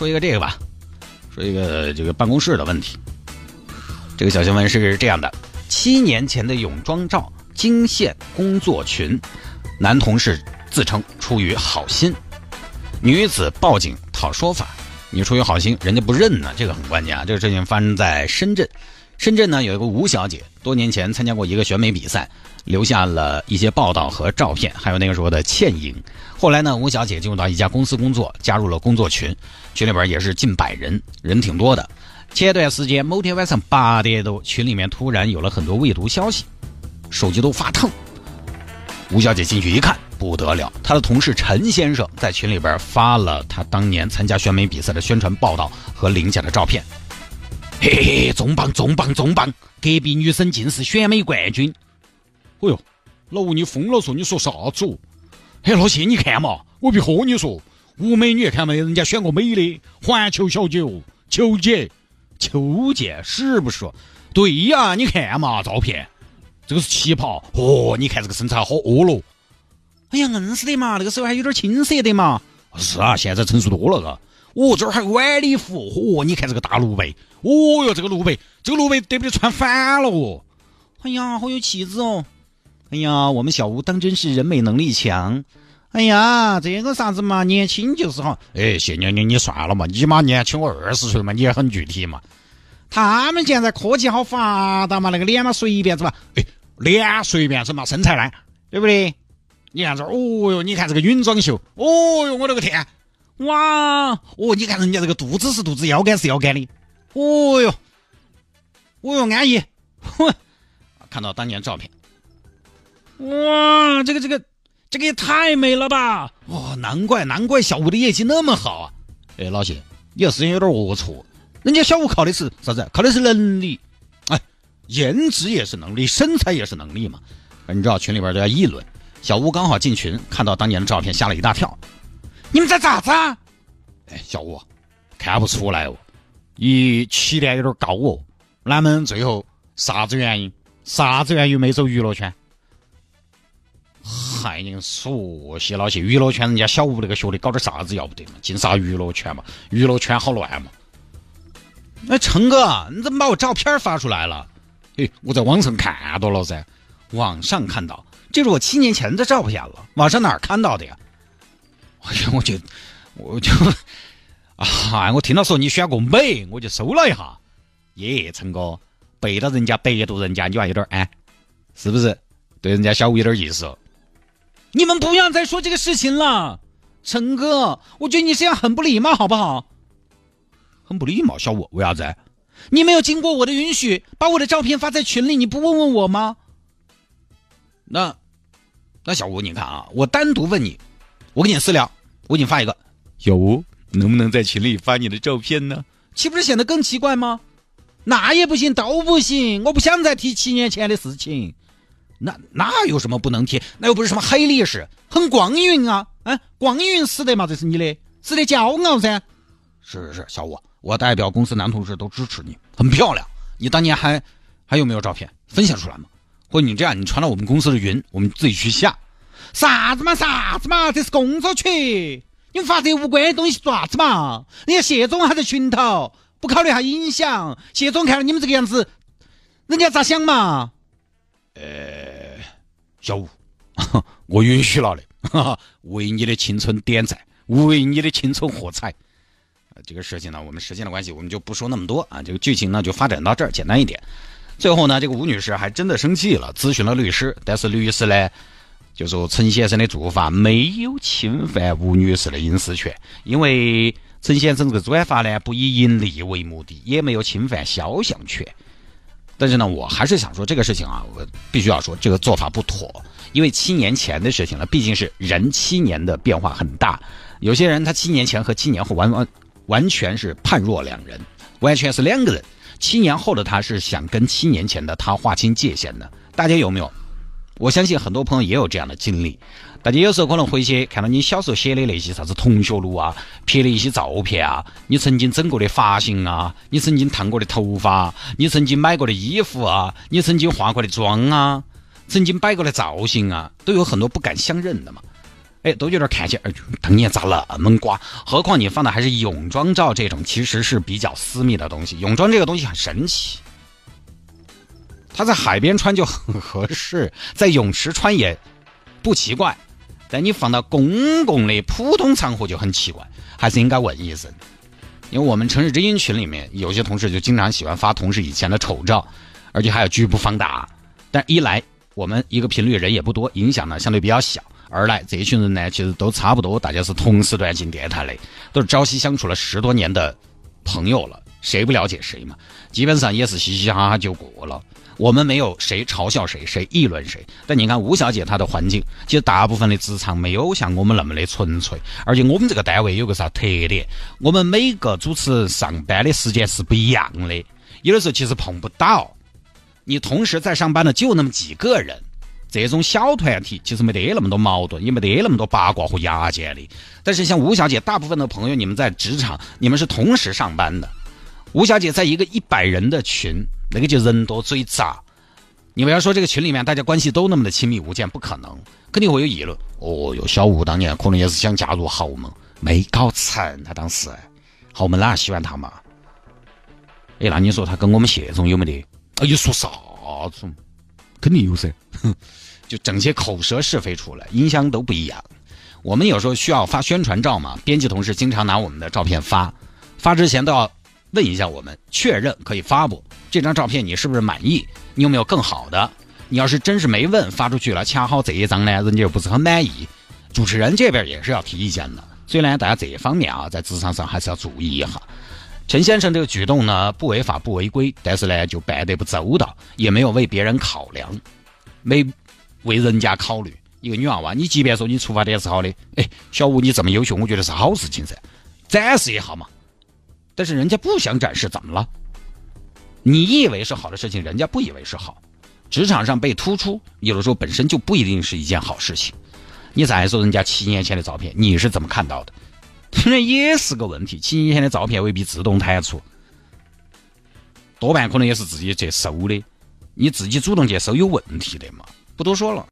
说一个这个吧，说一个这个办公室的问题。这个小新闻是这样的：七年前的泳装照惊现工作群，男同事自称出于好心，女子报警讨说法。你出于好心，人家不认呢，这个很关键啊。这个事情发生在深圳。深圳呢有一个吴小姐，多年前参加过一个选美比赛，留下了一些报道和照片，还有那个时候的倩影。后来呢，吴小姐进入到一家公司工作，加入了工作群，群里边也是近百人，人挺多的。前段时间某天晚上八点多，群里面突然有了很多未读消息，手机都发烫。吴小姐进去一看，不得了，她的同事陈先生在群里边发了他当年参加选美比赛的宣传报道和领奖的照片。嘿嘿，重磅重磅重磅！隔壁女生竟是选美冠军。哦哟，老吴你疯了嗦？你说啥子哦？嘿，老谢你看嘛，我别和你说，吴美女看没？人家选过美的环球小姐哦，秋姐，球姐是不是？对呀，你看嘛，照片，这个是旗袍哦，你看这个身材好哦喽。哎呀，硬是的嘛，那个时候还有点青涩的嘛。是啊，现在成熟多了嘎。哦，这儿还晚礼服，哦，你看这个大露背，哦哟，这个露背，这个露背得不得穿反了哦？哎呀，好有气质哦！哎呀，我们小吴当真是人美能力强。哎呀，这个啥子嘛，年轻就是好。哎，谢娘娘，你算了嘛，你妈年轻我二十岁嘛，你也很具体嘛。他们现在科技好发达嘛，那个脸嘛随便子嘛，哎，脸随便子嘛，身材呢，对不对？你看这儿，哦哟，你看这个泳装秀，哦哟，我的个天！哇哦！你看人家这个肚子是肚子，腰杆是腰杆的。哦哟，哦哟，安逸。哼，看到当年照片，哇，这个这个这个也太美了吧！哇，难怪难怪小吴的业绩那么好啊！哎，老谢，你这事情有点龌龊。人家小吴靠的是啥子？靠的是能力。哎，颜值也是能力，身材也是能力嘛。你知道群里边都在议论，小吴刚好进群，看到当年的照片，吓了一大跳。你们在咋子啊？哎，小吴，看不出来哦，你起点有点高哦。哪们最后啥子原因？啥子原因没走娱乐圈？嗨，你说些老些娱乐圈，人家小吴那个学历搞点啥子要不得嘛？进啥娱乐圈嘛？娱乐圈好乱嘛？哎，陈哥，你怎么把我照片发出来了？哎，我在网上看到了噻。网上看到，这是我七年前的照片了。网上哪儿看到的呀？哎呀，我就 我就 啊，我听到说你选过美，我就搜了一下。耶，陈哥背到人家百度人家，你还有点哎，是不是？对人家小吴有点意思。你们不要再说这个事情了，陈哥，我觉得你这样很不礼貌，好不好？很不礼貌，小吴，为啥子？你没有经过我的允许，把我的照片发在群里，你不问问我吗？那那小吴，你看啊，我单独问你。我给你私聊，我给你发一个，小吴能不能在群里发你的照片呢？岂不是显得更奇怪吗？那也不行，都不行，我不想再提七年前的事情。那那有什么不能提？那又不是什么黑历史，很光晕啊！哎，光晕死的嘛，这是你的，值得骄傲噻。是是是，小吴，我代表公司男同事都支持你，很漂亮。你当年还还有没有照片分享出来吗？或者你这样，你传到我们公司的云，我们自己去下。啥子嘛啥子嘛，这是工作群，你们发这无关的东西做啥子嘛？人家谢总还在群头，不考虑下影响。谢总看到你们这个样子，人家咋想嘛？呃，小吴，我允许了的，为你的青春点赞，为你的青春喝彩。这个事情呢，我们时间的关系，我们就不说那么多啊。这个剧情呢，就发展到这儿，简单一点。最后呢，这个吴女士还真的生气了，咨询了律师，但是律师呢？就说陈先生的做法没有侵犯吴女士的隐私权，因为陈先生这个转发呢不以盈利为目的，也没有侵犯肖像权。但是呢，我还是想说这个事情啊，我必须要说这个做法不妥，因为七年前的事情了，毕竟是人七年的变化很大，有些人他七年前和七年后完完完全是判若两人，完全是两个人。七年后的他是想跟七年前的他划清界限的，大家有没有？我相信很多朋友也有这样的经历。大家有时候可能回去看到你小时候写的那些啥子同学录啊，拍的一些照片啊，你曾经整过的发型啊，你曾经烫过的头发，你曾经买过的衣服啊，你曾经化过的妆啊，曾经摆过的造型啊，都有很多不敢相认的嘛。哎，都有点看起来，当年咋那么瓜？何况你放的还是泳装照这种，其实是比较私密的东西。泳装这个东西很神奇，他在海边穿就很合适，在泳池穿也不奇怪。但你放到公共的普通场合就很奇怪，还是应该问一声。因为我们城市之音群里面有些同事就经常喜欢发同事以前的丑照，而且还有局部放大。但一来我们一个频率人也不多，影响呢相对比较小；二来这群人呢其实都差不多，大家是同时段进电台的，都是朝夕相处了十多年的朋友了，谁不了解谁嘛？基本上也是嘻嘻哈哈就过了。我们没有谁嘲笑谁，谁议论谁。但你看吴小姐她的环境，其实大部分的职场没有像我们那么的纯粹。而且我们这个单位有个啥特点？我们每个主持人上班的时间是不一样的，有的时候其实碰不到。你同时在上班的就那么几个人，这种小团体其实没得那么多矛盾，也没得那么多八卦和牙尖的。但是像吴小姐，大部分的朋友，你们在职场，你们是同时上班的。吴小姐在一个一百人的群。那个就人多嘴杂，你不要说这个群里面大家关系都那么的亲密无间，不可能，肯定会有议论。哦哟，小吴当年可能也是想加入豪门，没搞成。他当时豪门哪喜欢他嘛？哎，那你说他跟我们谢总有没得？哎，你说啥子？肯定有噻。就整些口舌是非出来，音箱都不一样。我们有时候需要发宣传照嘛，编辑同事经常拿我们的照片发，发之前都要问一下我们，确认可以发不？这张照片你是不是满意？你有没有更好的？你要是真是没问发出去了，恰好这一张呢，人家又不是很满意，主持人这边也是要提意见的。所以呢，大家这一方面啊，在职场上还是要注意一下。陈先生这个举动呢，不违法不违规，但是呢，就办得不周到，也没有为别人考量，没为人家考虑。一个女娃娃，你即便说你出发点是好的，哎，小吴你这么优秀，我觉得是好事情噻，展示一下嘛。但是人家不想展示，怎么了？你以为是好的事情，人家不以为是好。职场上被突出，有的时候本身就不一定是一件好事情。你再说人家七年前的照片，你是怎么看到的？那 也是个问题。七年前的照片未必自动弹出，多半可能也是自己去搜的。你自己主动去搜有问题的嘛？不多说了。